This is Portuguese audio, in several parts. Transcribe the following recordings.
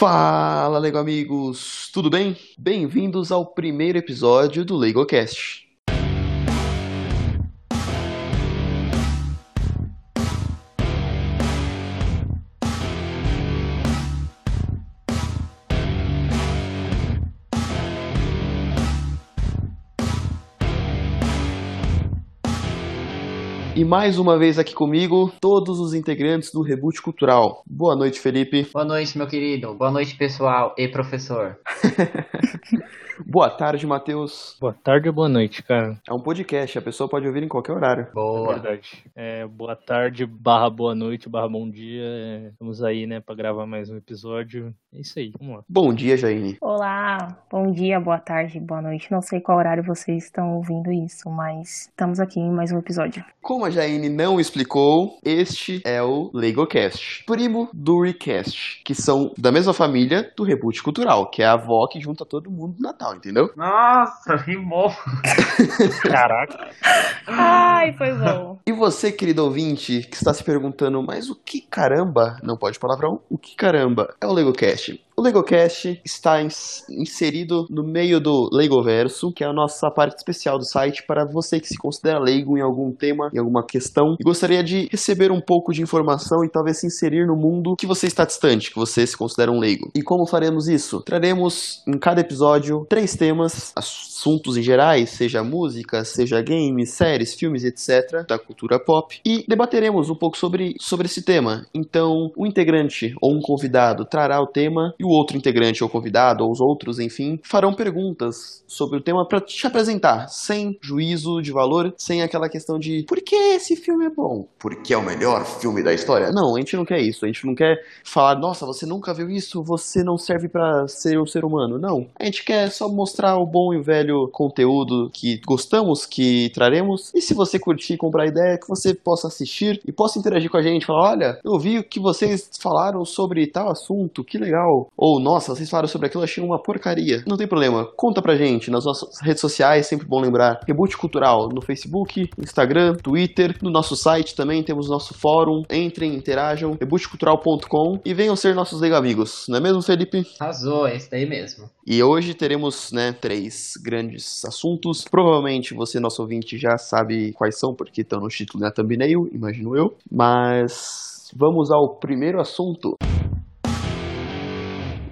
Fala, Lego amigos! Tudo bem? Bem-vindos ao primeiro episódio do LegoCast. E mais uma vez aqui comigo, todos os integrantes do Reboot Cultural. Boa noite, Felipe. Boa noite, meu querido. Boa noite, pessoal e professor. Boa tarde, Matheus. Boa tarde ou boa noite, cara? É um podcast, a pessoa pode ouvir em qualquer horário. Boa. É verdade. É, boa tarde, barra boa noite, barra bom dia. É, estamos aí, né, pra gravar mais um episódio. É isso aí, vamos lá. Bom dia, Jaine. Olá, bom dia, boa tarde, boa noite. Não sei qual horário vocês estão ouvindo isso, mas estamos aqui em mais um episódio. Como a Jaine não explicou, este é o LegoCast, primo do Recast, que são da mesma família do Reboot Cultural, que é a avó que junta todo mundo no Natal, entendeu? Nossa, rimou. Caraca. Ai, foi bom. E você, querido ouvinte, que está se perguntando, mas o que caramba, não pode palavrão, o que caramba é o LegoCast? O LegoCast está ins- inserido no meio do Legoverso, que é a nossa parte especial do site para você que se considera leigo em algum tema, em alguma questão, e gostaria de receber um pouco de informação e talvez se inserir no mundo que você está distante, que você se considera um leigo. E como faremos isso? Traremos em cada episódio três temas, assuntos em gerais, seja música, seja games, séries, filmes, etc., da cultura pop, e debateremos um pouco sobre, sobre esse tema. Então, um integrante ou um convidado trará o tema e o outro integrante ou convidado, ou os outros, enfim, farão perguntas sobre o tema para te apresentar, sem juízo de valor, sem aquela questão de por que esse filme é bom? Porque é o melhor filme da história? Não, a gente não quer isso. A gente não quer falar, nossa, você nunca viu isso, você não serve para ser um ser humano. Não. A gente quer só mostrar o bom e o velho conteúdo que gostamos, que traremos. E se você curtir e comprar ideia, que você possa assistir e possa interagir com a gente. Falar, olha, eu vi o que vocês falaram sobre tal assunto, que legal. Ou, nossa, vocês falaram sobre aquilo, eu achei uma porcaria. Não tem problema, conta pra gente nas nossas redes sociais, sempre bom lembrar. Reboot Cultural no Facebook, Instagram, Twitter, no nosso site também temos nosso fórum. Entrem, interajam, rebootcultural.com e venham ser nossos amigos, não é mesmo, Felipe? Arrasou, é esse daí mesmo. E hoje teremos, né, três grandes assuntos. Provavelmente você, nosso ouvinte, já sabe quais são, porque estão no título e na thumbnail, imagino eu. Mas vamos ao primeiro assunto.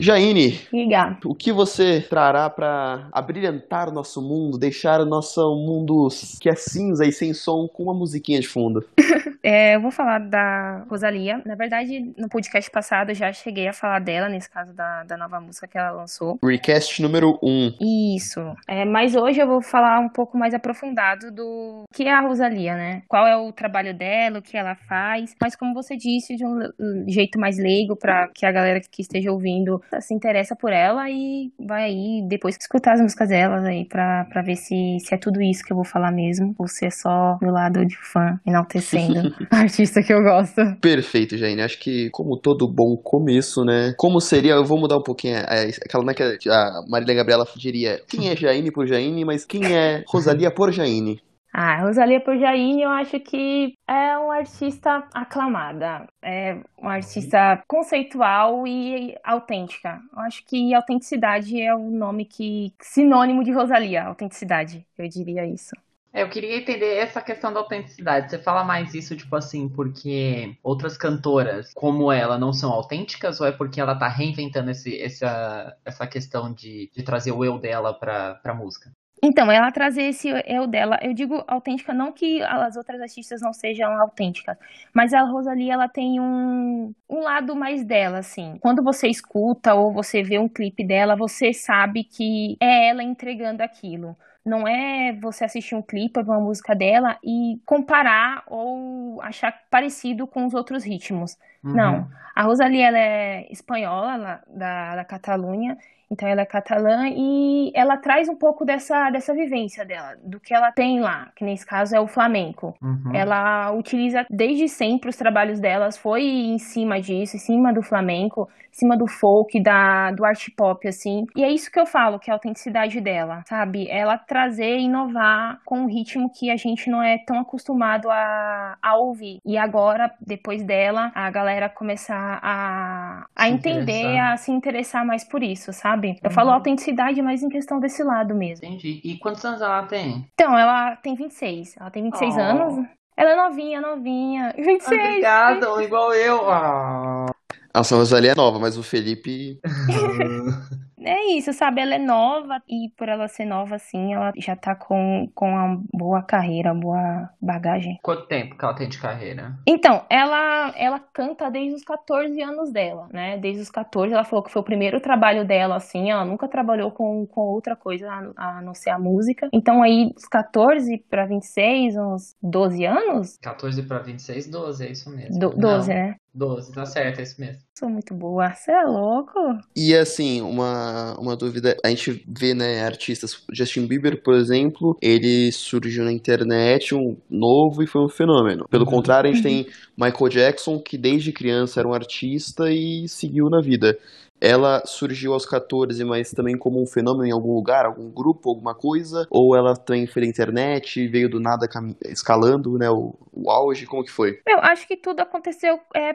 Jaine, Liga. o que você trará para abrilhantar o nosso mundo, deixar o nosso mundo que é cinza e sem som com uma musiquinha de fundo? É, eu vou falar da Rosalia. Na verdade, no podcast passado eu já cheguei a falar dela, nesse caso da, da nova música que ela lançou. Recast número 1. Isso. É, mas hoje eu vou falar um pouco mais aprofundado do que é a Rosalia, né? Qual é o trabalho dela, o que ela faz. Mas como você disse, de um jeito mais leigo, para que a galera que esteja ouvindo se interessa por ela e vai aí depois escutar as músicas delas aí pra, pra ver se, se é tudo isso que eu vou falar mesmo, ou se é só meu lado de fã enaltecendo a artista que eu gosto. Perfeito, Jaine. Acho que, como todo bom começo, né? Como seria, eu vou mudar um pouquinho é, aquela né, que a Marília Gabriela diria: quem é Jaine por Jaine, mas quem é Rosalia por Jaine? Ah, Rosalia Porjaini, eu acho que é uma artista aclamada, é uma artista conceitual e autêntica. Eu acho que autenticidade é o nome que sinônimo de Rosalia, autenticidade, eu diria isso. É, eu queria entender essa questão da autenticidade. Você fala mais isso, tipo assim, porque outras cantoras como ela não são autênticas ou é porque ela tá reinventando esse, essa, essa questão de, de trazer o eu dela pra, pra música? Então, ela trazer esse eu dela, eu digo autêntica, não que as outras artistas não sejam autênticas, mas a Rosalia, ela tem um, um lado mais dela, assim. Quando você escuta ou você vê um clipe dela, você sabe que é ela entregando aquilo. Não é você assistir um clipe de uma música dela e comparar ou achar parecido com os outros ritmos. Uhum. Não. A Rosalia, ela é espanhola, ela- da, da Catalunha, então ela é catalã e ela traz um pouco dessa, dessa vivência dela, do que ela tem lá, que nesse caso é o flamenco. Uhum. Ela utiliza desde sempre os trabalhos delas, foi em cima disso, em cima do flamenco, em cima do folk, da, do art pop, assim. E é isso que eu falo, que é a autenticidade dela, sabe? Ela trazer, inovar com um ritmo que a gente não é tão acostumado a, a ouvir. E agora, depois dela, a galera começar a, a a entender, a se interessar mais por isso, sabe? Eu uhum. falo autenticidade, mas em questão desse lado mesmo. Entendi. E quantos anos ela tem? Então, ela tem 26. Ela tem 26 oh. anos. Ela é novinha, novinha. 26. Obrigada, igual eu. Ah. A Rosalie é nova, mas o Felipe. é isso, sabe? Ela é nova e por ela ser nova assim, ela já tá com, com uma boa carreira, boa bagagem. Quanto tempo que ela tem de carreira? Então, ela, ela canta desde os 14 anos dela, né? Desde os 14, ela falou que foi o primeiro trabalho dela, assim, ela nunca trabalhou com, com outra coisa a, a não ser a música. Então, aí, dos 14 pra 26, uns 12 anos? 14 pra 26, 12, é isso mesmo. Do, 12, não. né? 12, tá certo, é isso mesmo. Sou muito boa, você é louco? E assim, uma, uma dúvida, a gente vê, né, artistas, Justin Bieber, por exemplo, ele surgiu na internet, um novo e foi um fenômeno. Pelo uhum. contrário, a gente tem Michael Jackson, que desde criança era um artista e seguiu na vida ela surgiu aos 14, mas também como um fenômeno em algum lugar, algum grupo, alguma coisa? Ou ela também foi da internet, veio do nada escalando, né, o, o auge? Como que foi? Eu acho que tudo aconteceu é,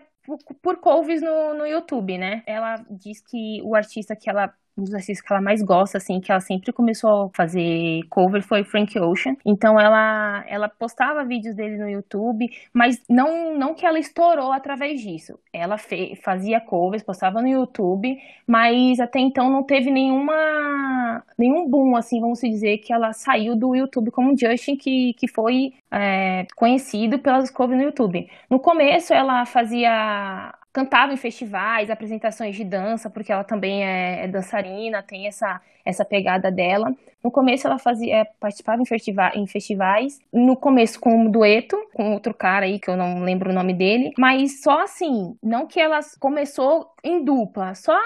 por, covers no, no YouTube, né? Ela diz que o artista que ela um dos artistas que ela mais gosta, assim, que ela sempre começou a fazer cover foi Frank Ocean. Então ela, ela postava vídeos dele no YouTube, mas não, não que ela estourou através disso. Ela fe, fazia covers, postava no YouTube, mas até então não teve nenhuma nenhum boom, assim, vamos dizer, que ela saiu do YouTube como Justin, que, que foi é, conhecido pelas covers no YouTube. No começo ela fazia cantava em festivais, apresentações de dança, porque ela também é, é dançarina, tem essa, essa pegada dela. No começo ela fazia, participava em, festiva, em festivais, no começo com um dueto, com outro cara aí que eu não lembro o nome dele, mas só assim, não que ela começou em dupla, só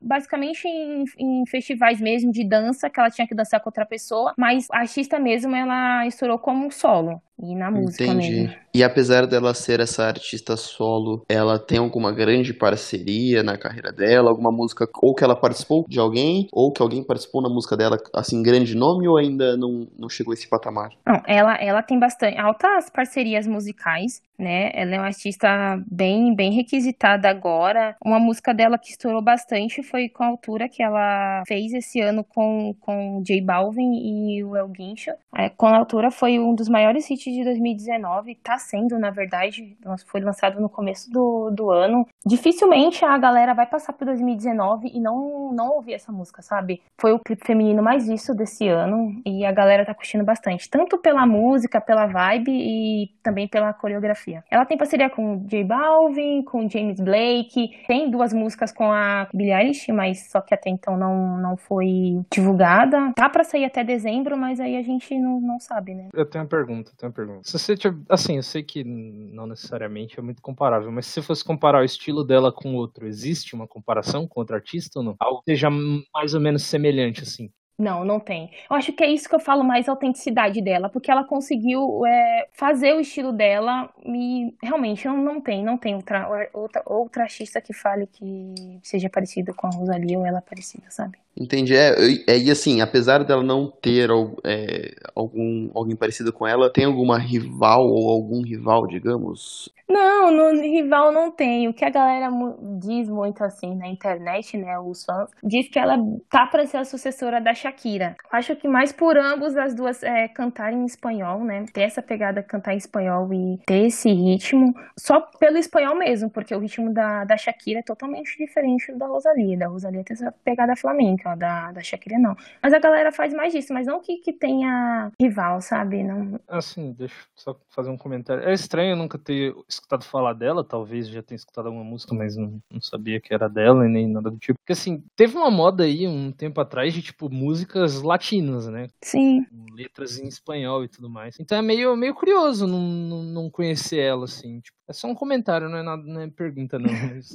basicamente em, em, festivais mesmo de dança, que ela tinha que dançar com outra pessoa, mas a artista mesmo ela estourou como um solo. E na música Entendi. mesmo. E apesar dela ser essa artista solo, ela tem alguma grande parceria na carreira dela? Alguma música, ou que ela participou de alguém, ou que alguém participou na música dela, assim, grande nome, ou ainda não, não chegou a esse patamar? Não, ela, ela tem bastante, altas parcerias musicais, né? Ela é uma artista bem, bem requisitada agora. Uma música dela que estourou bastante foi com a altura que ela fez esse ano com, com J Balvin e o El Guincho. É, com a altura foi um dos maiores hits de 2019, tá sendo, na verdade, foi lançado no começo do, do ano. Dificilmente a galera vai passar por 2019 e não, não ouvir essa música, sabe? Foi o clipe feminino mais visto desse ano e a galera tá curtindo bastante, tanto pela música, pela vibe e também pela coreografia. Ela tem parceria com J Balvin, com James Blake, tem duas músicas com a Billie Eilish, mas só que até então não, não foi divulgada. Tá para sair até dezembro, mas aí a gente não, não sabe, né? Eu tenho uma pergunta, tenho uma pergunta. Se você, assim, eu sei que não necessariamente é muito comparável, mas se você fosse comparar o estilo dela com outro, existe uma comparação com outro artista ou não? Algo que seja mais ou menos semelhante, assim. Não, não tem. Eu acho que é isso que eu falo mais autenticidade dela, porque ela conseguiu é, fazer o estilo dela e realmente não, não tem, não tem outra, outra, outra artista que fale que seja parecida com a Rosalia ou ela parecida, sabe? Entendi. É, é, e assim, apesar dela não ter é, algum alguém parecido com ela, tem alguma rival ou algum rival, digamos? Não, no rival não tem. O que a galera diz muito assim na internet, né, os fãs, diz que ela tá para ser a sucessora da Shakira. Acho que mais por ambos as duas é, cantarem em espanhol, né, ter essa pegada cantar em espanhol e ter esse ritmo, só pelo espanhol mesmo, porque o ritmo da, da Shakira é totalmente diferente do da Rosalia. Da Rosalia tem essa pegada flamenca, da, da Shakira não. Mas a galera faz mais disso, mas não que, que tenha rival, sabe? Não... Assim, deixa eu só fazer um comentário. É estranho eu nunca ter escutado falar dela, talvez já tenha escutado alguma música, mas não, não sabia que era dela e nem nada do tipo. Porque assim, teve uma moda aí um tempo atrás de tipo músicas latinas, né? Sim. Com letras em espanhol e tudo mais. Então é meio, meio curioso não, não, não conhecer ela, assim. Tipo, é só um comentário, não é, nada, não é pergunta, não. Mas,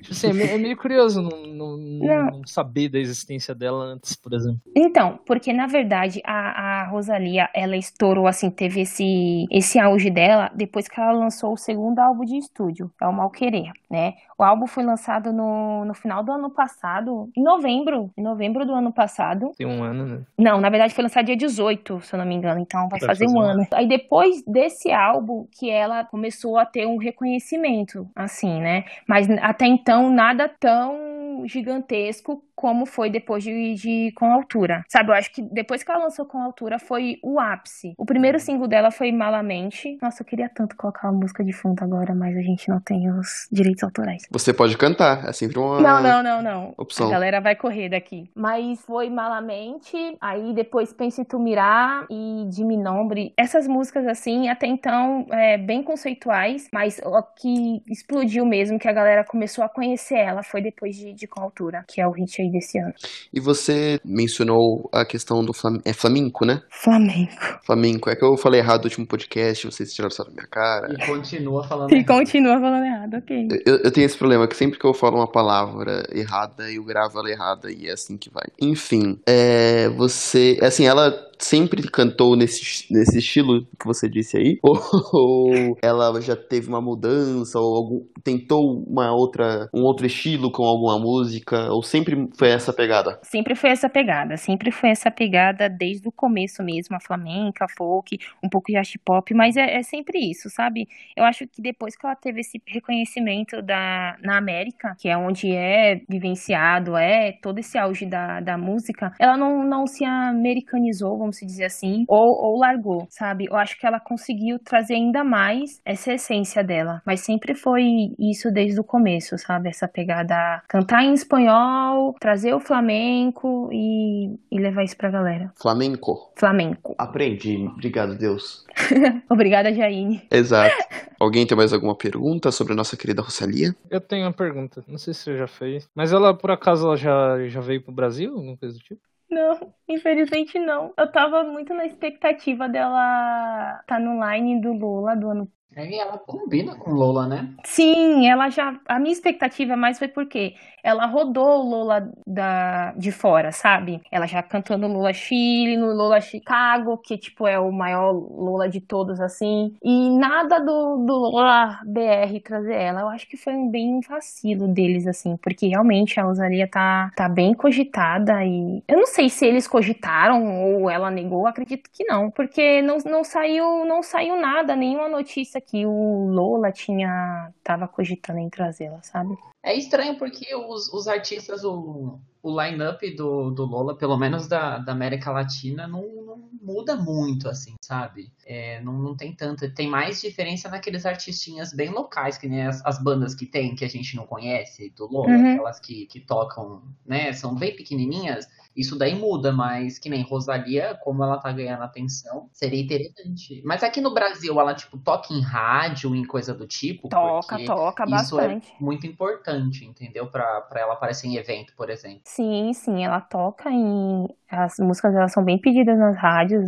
tipo assim, é meio, é meio curioso não, não, não, saber da existência dela antes, por exemplo. Então, porque na verdade a, a Rosalia, ela estourou, assim, teve esse, esse auge dela depois que ela lançou o segundo álbum de estúdio, é o Mal Querer, né? O álbum foi lançado no, no final do ano passado, em novembro, em novembro do ano passado. Tem um ano, né? Não, na verdade foi lançado dia 18, se eu não me engano, então vai, vai fazer, fazer um ano. Aí depois desse álbum que ela começou a ter um reconhecimento, assim, né? Mas até então nada tão gigantesco como foi depois de, de, Com Altura. Sabe, eu acho que depois que ela lançou Com Altura foi o ápice. O primeiro single dela foi Malamente. Nossa, eu queria tanto colocar uma música de fundo agora, mas a gente não tem os direitos autorais. Você pode cantar, é sempre uma Não, não, não, não. opção. A galera vai correr daqui. Mas foi Malamente, aí depois Pense em Tu Mirar e De Mi Nombre. Essas músicas, assim, até então, é, bem conceituais, mas o que explodiu mesmo, que a galera começou a conhecer ela, foi depois de, de Com Altura, que é o hit aí desse ano. E você mencionou a questão do flam... é flamenco, né? Flamengo. Flamenco. É que eu falei errado no último podcast, vocês tiraram isso da minha cara. E continua falando. E errado. continua falando errado, ok. Eu, eu tenho esse problema, que sempre que eu falo uma palavra errada, eu gravo ela errada e é assim que vai. Enfim, é, você. Assim, ela sempre cantou nesse, nesse estilo que você disse aí? Ou, ela já teve uma mudança, ou algum, tentou uma outra, um outro estilo com alguma música? Ou sempre foi essa pegada? Sempre foi essa pegada, sempre foi essa pegada desde o começo mesmo, a flamenca, a folk, um pouco de art pop, mas é, é, sempre isso, sabe? Eu acho que depois que ela teve esse reconhecimento da, na América, que é onde é vivenciado, é todo esse auge da, da música, ela não, não se americanizou, vamos dizer assim, ou, ou largou, sabe? Eu acho que ela conseguiu trazer ainda mais essa essência dela, mas sempre foi isso desde o começo, sabe? Essa pegada cantar em espanhol, trazer o flamenco e, e levar isso pra galera. Flamenco. Flamenco. Aprendi. Obrigado, Deus. Obrigada, Jaine. Exato. Alguém tem mais alguma pergunta sobre a nossa querida Rosalia? Eu tenho uma pergunta, não sei se você já fez, mas ela, por acaso, ela já, já veio pro Brasil, alguma coisa do tipo? Não, infelizmente não. Eu tava muito na expectativa dela tá no line do Lula do ano É, ela combina com Lola, né? Sim, ela já. A minha expectativa mais foi porque ela rodou o Lola da, de fora, sabe? Ela já cantou no Lola Chile, no Lola Chicago, que tipo é o maior Lola de todos, assim. E nada do, do Lola BR trazer ela. Eu acho que foi um bem vacilo deles, assim, porque realmente a Rosalia tá, tá bem cogitada e. Eu não sei se eles cogitaram ou ela negou, acredito que não. Porque não, não saiu não saiu nada, nenhuma notícia que o Lola tinha tava cogitando em trazê-la, sabe? É estranho porque os, os artistas, o, o line-up do, do Lola, pelo menos da, da América Latina, não, não muda muito, assim, sabe? É, não, não tem tanta. Tem mais diferença naqueles artistinhas bem locais, que nem as, as bandas que tem, que a gente não conhece, do Lola, Uhum. aquelas que, que tocam, né? São bem pequenininhas. Isso daí muda, mas que nem Rosalia, como ela tá ganhando atenção, seria interessante. Mas aqui no Brasil, ela, tipo, toca em rádio, em coisa do tipo? Toca, toca isso bastante. é muito importante, entendeu? Pra, pra ela aparecer em evento, por exemplo. Sim, sim, ela toca em. As músicas dela são bem pedidas nas rádios,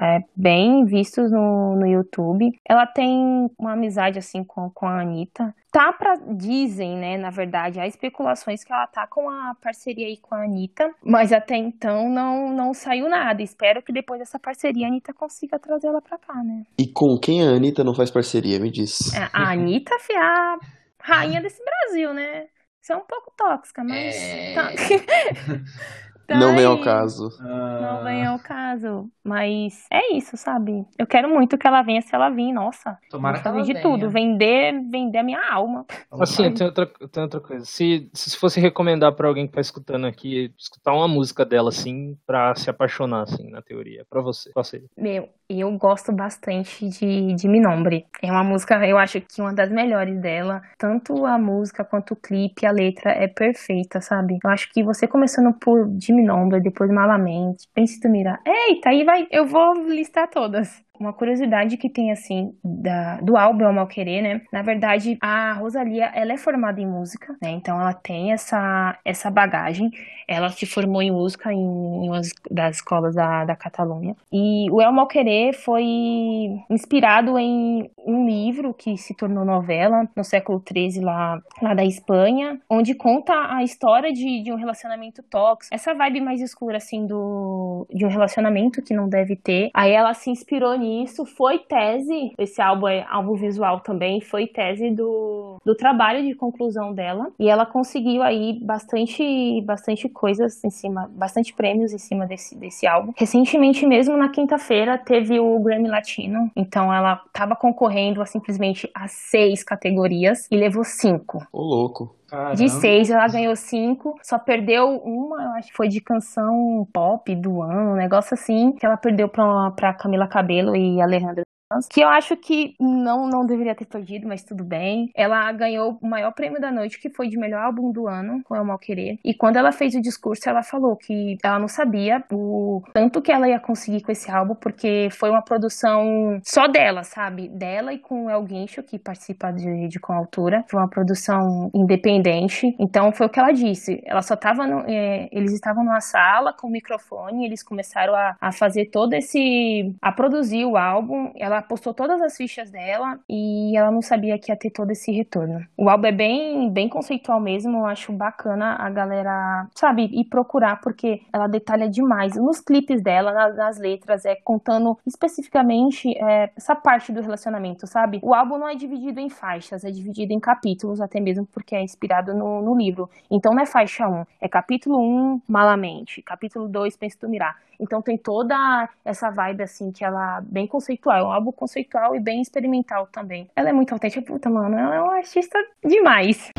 é, bem vistos no, no YouTube. Ela tem uma amizade assim com, com a Anitta. Tá pra. Dizem, né, na verdade, há especulações que ela tá com a parceria aí com a Anitta, mas até então não, não saiu nada. Espero que depois dessa parceria a Anitta consiga trazê-la pra cá, né? E com quem a Anitta não faz parceria? Me diz. A a Anitta, fi, a rainha desse Brasil, né? Isso é um pouco tóxica, mas. É. Tá... Tá não vem ao aí. caso. Não vem ao caso. Mas é isso, sabe? Eu quero muito que ela venha se ela vir, nossa. Tomara que ela de venha. tudo. Vender, vender a minha alma. Assim, tem outra, tem outra coisa. Se, se fosse recomendar pra alguém que tá escutando aqui, escutar uma música dela, assim, pra se apaixonar, assim, na teoria, pra você, qual seria? Meu, eu gosto bastante de, de Minombre. É uma música, eu acho que uma das melhores dela. Tanto a música quanto o clipe, a letra é perfeita, sabe? Eu acho que você começando por de Minombre, depois Malamente, Pense tu mirar. Eita, aí vai, eu vou listar todas. Uma curiosidade que tem, assim, da, do álbum Ao Mal Querer, né? Na verdade, a Rosalia, ela é formada em música, né? Então, ela tem essa, essa bagagem. Ela se formou em música em, em uma das escolas da, da Catalunha. E o El Mal Querer foi inspirado em um livro que se tornou novela no século XIII lá, lá da Espanha, onde conta a história de, de um relacionamento tóxico. Essa vibe mais escura, assim, do, de um relacionamento que não deve ter. Aí ela se inspirou nisso, foi tese, esse álbum é álbum visual também, foi tese do, do trabalho de conclusão dela. E ela conseguiu aí bastante, bastante coisas em cima, bastante prêmios em cima desse, desse álbum. Recentemente mesmo, na quinta-feira, teve o Grammy Latino. Então ela estava concorrendo a simplesmente a seis categorias e levou cinco. Ô, louco. Caramba. De seis, ela ganhou cinco, só perdeu uma, eu acho que foi de canção pop do ano, um negócio assim, que ela perdeu pra, pra Camila Cabelo e Alejandra que eu acho que não, não deveria ter perdido, mas tudo bem. Ela ganhou o maior prêmio da noite, que foi de melhor álbum do ano, com El Mal Querer. E quando ela fez o discurso, ela falou que ela não sabia o tanto que ela ia conseguir com esse álbum, porque foi uma produção só dela, sabe? Dela e com o El Guincho, que participa de, de Com Altura. Foi uma produção independente. Então foi o que ela disse. Ela só tava no, é, eles estavam numa sala com o microfone, eles começaram a, a fazer todo esse. a produzir o álbum. Ela postou todas as fichas dela e ela não sabia que ia ter todo esse retorno. O álbum é bem, bem conceitual mesmo, eu acho bacana a galera, sabe, ir procurar, porque ela detalha demais nos clipes dela, nas, nas letras, é contando especificamente é, essa parte do relacionamento, sabe? O álbum não é dividido em faixas, é dividido em capítulos, até mesmo porque é inspirado no, no livro. Então não é faixa 1, é capítulo 1, Malamente, capítulo 2, Penso Tu Mirar. Então tem toda essa vibe, assim, que ela bem conceitual. É um álbum conceitual e bem experimental também. Ela é muito autêntica. Puta, mano, ela é uma artista demais.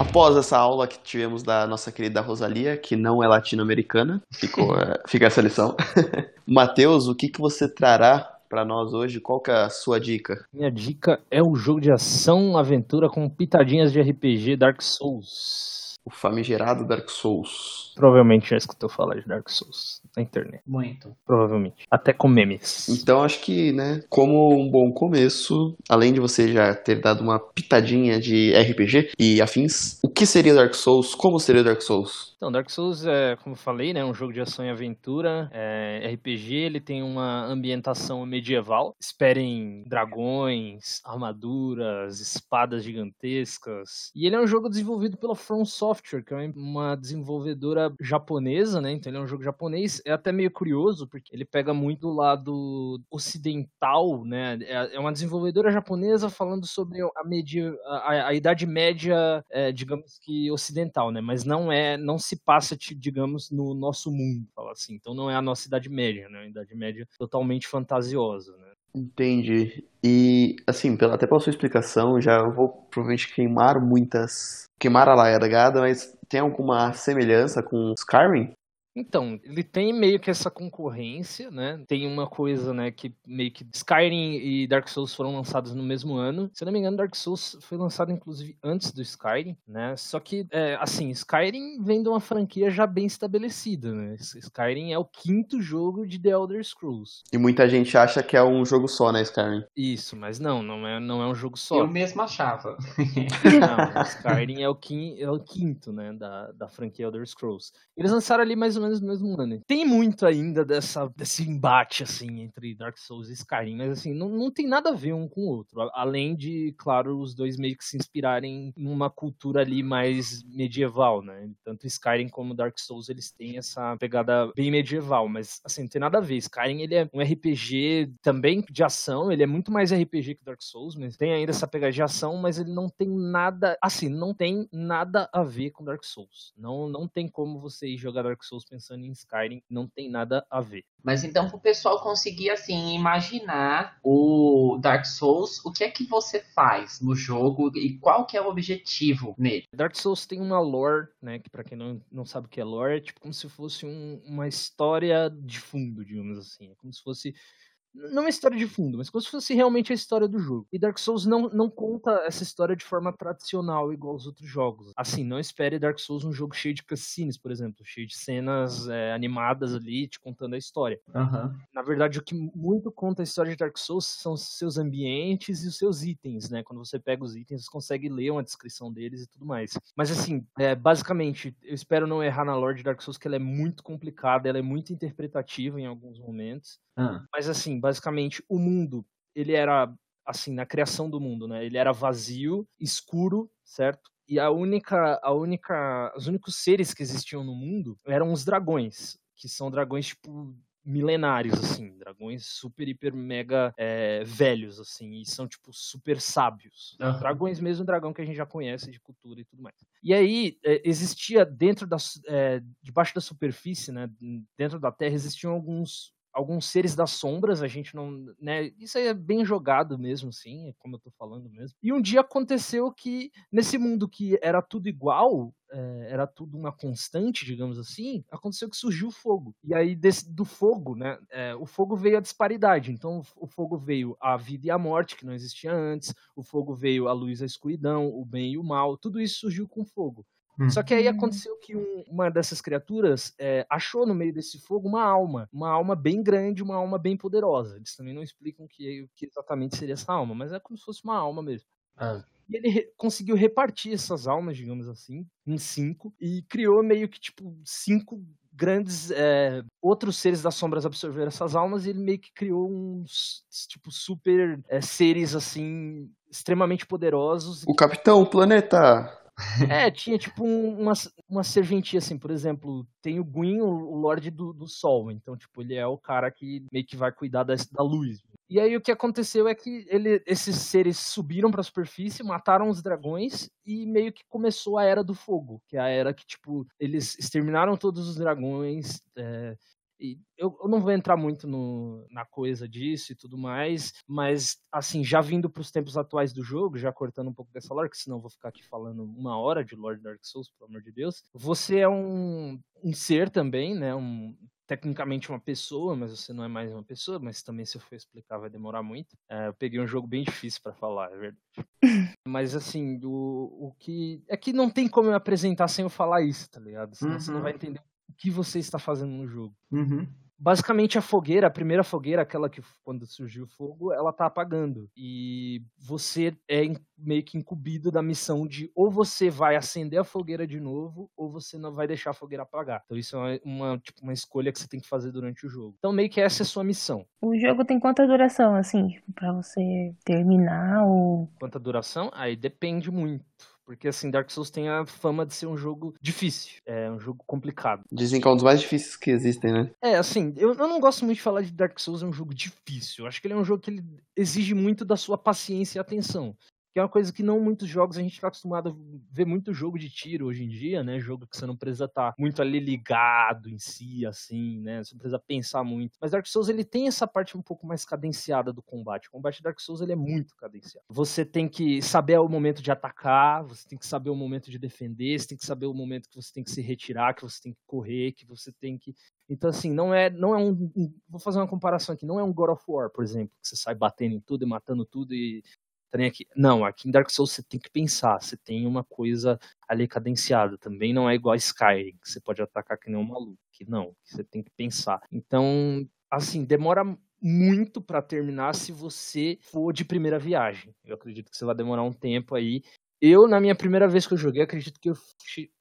Após essa aula que tivemos da nossa querida Rosalia, que não é latino-americana, ficou, é, fica essa lição. Matheus, o que, que você trará para nós hoje? Qual que é a sua dica? Minha dica é o jogo de ação, aventura com pitadinhas de RPG Dark Souls. O famigerado Dark Souls. Provavelmente já escutou falar de Dark Souls na internet. Muito. Provavelmente. Até com memes. Então acho que, né, como um bom começo, além de você já ter dado uma pitadinha de RPG e afins, o que seria Dark Souls? Como seria Dark Souls? Então, Dark Souls é, como eu falei, né, um jogo de ação e aventura. É, RPG, ele tem uma ambientação medieval. Esperem dragões, armaduras, espadas gigantescas. E ele é um jogo desenvolvido pela From Software, que é uma desenvolvedora japonesa, né? Então ele é um jogo japonês. É até meio curioso, porque ele pega muito do lado ocidental, né? É, é uma desenvolvedora japonesa falando sobre a, media, a, a Idade Média, é, digamos que ocidental, né? Mas não é, não se passa, digamos, no nosso mundo, fala assim. Então não é a nossa Idade Média, né? Uma Idade Média totalmente fantasiosa, né? Entendi. E, assim, pela, até pela sua explicação, já vou provavelmente queimar muitas. queimar a largada, mas tem alguma semelhança com Skyrim? Então, ele tem meio que essa concorrência, né? Tem uma coisa, né, que meio que Skyrim e Dark Souls foram lançados no mesmo ano. Se eu não me engano, Dark Souls foi lançado inclusive antes do Skyrim, né? Só que, é, assim, Skyrim vem de uma franquia já bem estabelecida, né? Skyrim é o quinto jogo de The Elder Scrolls. E muita gente acha que é um jogo só, né, Skyrim? Isso, mas não, não é, não é um jogo só. Eu mesmo achava. não, Skyrim é o, quinto, é o quinto, né, da, da franquia Elder Scrolls. Eles lançaram ali mais ou menos no mesmo ano. Tem muito ainda dessa, desse embate, assim, entre Dark Souls e Skyrim, mas, assim, não, não tem nada a ver um com o outro. Além de, claro, os dois meio que se inspirarem numa cultura ali mais medieval, né? Tanto Skyrim como Dark Souls, eles têm essa pegada bem medieval, mas, assim, não tem nada a ver. Skyrim, ele é um RPG também de ação, ele é muito mais RPG que Dark Souls, mas tem ainda essa pegada de ação, mas ele não tem nada, assim, não tem nada a ver com Dark Souls. Não, não tem como você ir jogar Dark Souls pensando em Skyrim, não tem nada a ver. Mas então, para o pessoal conseguir, assim, imaginar o Dark Souls, o que é que você faz no jogo e qual que é o objetivo nele? Dark Souls tem uma lore, né, que para quem não, não sabe o que é lore, é tipo como se fosse um, uma história de fundo, digamos assim. É como se fosse não é história de fundo, mas como se fosse realmente a história do jogo. E Dark Souls não, não conta essa história de forma tradicional, igual os outros jogos. Assim, não espere Dark Souls um jogo cheio de cutscenes, por exemplo, cheio de cenas é, animadas ali, te contando a história. Uhum. Na verdade, o que muito conta a história de Dark Souls são os seus ambientes e os seus itens, né? Quando você pega os itens, você consegue ler uma descrição deles e tudo mais. Mas assim, é, basicamente, eu espero não errar na lore de Dark Souls, que ela é muito complicada, ela é muito interpretativa em alguns momentos. Uhum. Mas assim, basicamente o mundo, ele era assim, na criação do mundo, né? Ele era vazio, escuro, certo? E a única, a única, os únicos seres que existiam no mundo eram os dragões, que são dragões tipo milenários, assim, dragões super, hiper, mega é, velhos, assim, e são, tipo, super sábios. Uhum. Dragões mesmo, dragão que a gente já conhece de cultura e tudo mais. E aí, é, existia dentro da, é, debaixo da superfície, né, dentro da Terra, existiam alguns alguns seres das sombras, a gente não, né, isso aí é bem jogado mesmo, sim, é como eu tô falando mesmo. E um dia aconteceu que nesse mundo que era tudo igual, é, era tudo uma constante, digamos assim, aconteceu que surgiu o fogo. E aí desse, do fogo, né, é, o fogo veio a disparidade. Então o fogo veio a vida e a morte que não existia antes, o fogo veio a luz e a escuridão, o bem e o mal, tudo isso surgiu com fogo. Só que aí aconteceu que um, uma dessas criaturas é, achou no meio desse fogo uma alma, uma alma bem grande, uma alma bem poderosa. Eles também não explicam o que, que, exatamente seria essa alma, mas é como se fosse uma alma mesmo. Ah. E ele re conseguiu repartir essas almas, digamos assim, em cinco, e criou meio que, tipo, cinco grandes é, outros seres das sombras absorveram essas almas e ele meio que criou uns tipo super é, seres assim extremamente poderosos. O Capitão Planeta. É, tinha tipo um, uma, uma serventia, assim, por exemplo, tem o Gwyn, o, Lorde do, do Sol, então, tipo, ele é o cara que meio que vai cuidar da, da luz. E aí o que aconteceu é que ele, esses seres subiram para a superfície, mataram os dragões e meio que começou a Era do Fogo, que é a era que, tipo, eles exterminaram todos os dragões, é, e eu, eu, não vou entrar muito no, na coisa disso e tudo mais, mas, assim, já vindo para os tempos atuais do jogo, já cortando um pouco dessa lore, que senão eu vou ficar aqui falando uma hora de Lord Dark Souls, pelo amor de Deus. Você é um, um ser também, né? Um, tecnicamente uma pessoa, mas você não é mais uma pessoa, mas também se eu for explicar vai demorar muito. É, eu peguei um jogo bem difícil para falar, é verdade. mas assim, o, o que. É que não tem como eu apresentar sem eu falar isso, tá ligado? Senão uhum. você não vai uhum. entender o que você está fazendo no jogo. Uhum. Basicamente a fogueira, a primeira fogueira, aquela que quando surgiu o fogo, ela tá apagando. E você é meio que incumbido da missão de ou você vai acender a fogueira de novo, ou você não vai deixar a fogueira apagar. Então isso é uma, tipo, uma escolha que você tem que fazer durante o jogo. Então meio que essa é a sua missão. O jogo tem quanta duração, assim, tipo, pra você terminar ou... Quanta duração? Aí depende muito. Porque, assim, Dark Souls tem a fama de ser um jogo difícil. É um jogo complicado. Dizem que é um dos mais difíceis que existem, né? É, assim, eu, eu não gosto muito de falar de Dark Souls é um jogo difícil. Eu acho que ele é um jogo que ele exige muito da sua paciência e atenção que é uma coisa que não muitos jogos a gente está acostumado a ver muito jogo de tiro hoje em dia, né? Jogo que você não precisa estar tá muito ali ligado em si, assim, né? Você não precisa pensar muito. Mas Dark Souls ele tem essa parte um pouco mais cadenciada do combate. O combate de Dark Souls ele é muito cadenciado. Você tem que saber o momento de atacar, você tem que saber o momento de defender, você tem que saber o momento que você tem que se retirar, que você tem que correr, que você tem que então, assim, não é, não é um, um, Vou fazer uma comparação aqui. Não é um God of War, por exemplo, que você sai batendo em tudo e matando tudo e também aqui. Não, aqui em Dark Souls você tem que pensar, você tem uma coisa ali cadenciada. Também não é igual a Skyrim, que você pode atacar que nem um maluco. Não, você tem que pensar. Então, assim, demora muito para terminar se você for de primeira viagem. Eu acredito que você vai demorar um tempo aí. Eu, na minha primeira vez que eu joguei, acredito que eu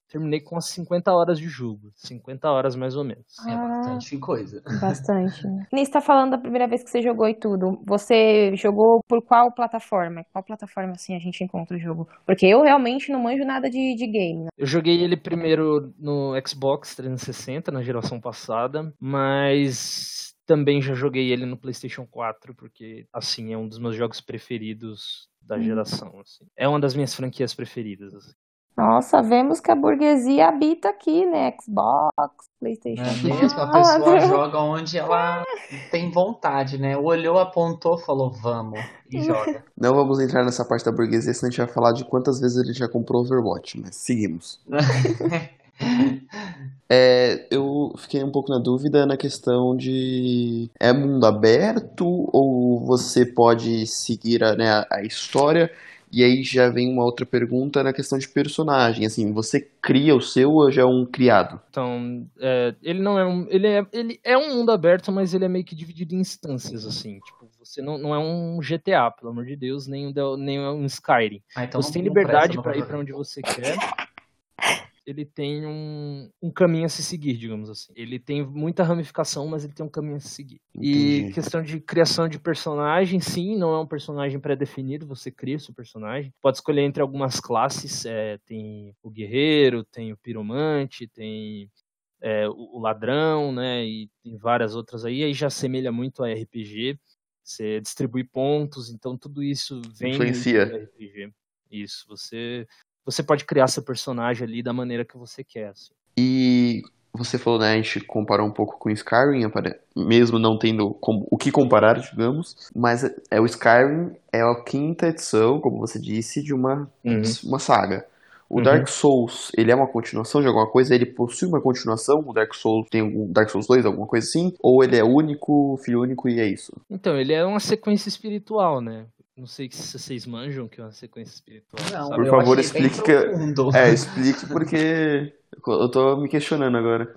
terminei com umas 50 horas de jogo. 50 horas mais ou menos. É bastante coisa. Bastante. Nisso tá falando da primeira vez que você jogou e tudo. Você jogou por qual plataforma? Qual plataforma assim a gente encontra o jogo? Porque eu realmente não manjo nada de, de game. Né? Eu joguei ele primeiro no Xbox 360, na geração passada, mas também já joguei ele no PlayStation 4, porque assim é um dos meus jogos preferidos da hum. geração. Assim. É uma das minhas franquias preferidas. Assim. Nossa, vemos que a burguesia habita aqui, né? Xbox, PlayStation. É mesmo, a pessoa joga onde ela tem vontade, né? Olhou, apontou, falou, vamos, e joga. Não vamos entrar nessa parte da burguesia, senão a gente vai falar de quantas vezes ele já comprou Overwatch, mas seguimos. É, eu fiquei um pouco na dúvida na questão de é mundo aberto ou você pode seguir a, né, a história e aí já vem uma outra pergunta na questão de personagem. Assim, você cria o seu ou já é um criado? Então, é, ele não é um. Ele é, ele é um mundo aberto, mas ele é meio que dividido em instâncias, assim. Tipo, você não, não é um GTA, pelo amor de Deus, nem um, nem um Skyrim. Ah, então você tem liberdade para ir para onde você quer ele tem um, um caminho a se seguir, digamos assim. Ele tem muita ramificação, mas ele tem um caminho a se seguir. Entendi. E questão de criação de personagem, sim, não é um personagem pré-definido, você cria seu personagem. Pode escolher entre algumas classes, é, tem o guerreiro, tem o piromante, tem é, o, ladrão, né, e tem várias outras aí, aí já assemelha muito a RPG. Você distribui pontos, então tudo isso vem Influencia. do RPG. Isso, você você pode criar seu personagem ali da maneira que você quer. Assim. E você falou, né, a gente comparou um pouco com Skyrim, mesmo não tendo o que comparar, digamos, mas é o Skyrim é a quinta edição, como você disse, de uma, uhum. uma saga. O uhum. Dark Souls, ele é uma continuação de alguma coisa? Ele possui uma continuação? O Dark Souls tem um Dark Souls 2, alguma coisa assim? Ou ele é único, filho único e é isso? Então, ele é uma sequência espiritual, né? Não sei se vocês manjam que é uma sequência espiritual. Não, Por favor, explique que. É, explique porque eu tô me questionando agora.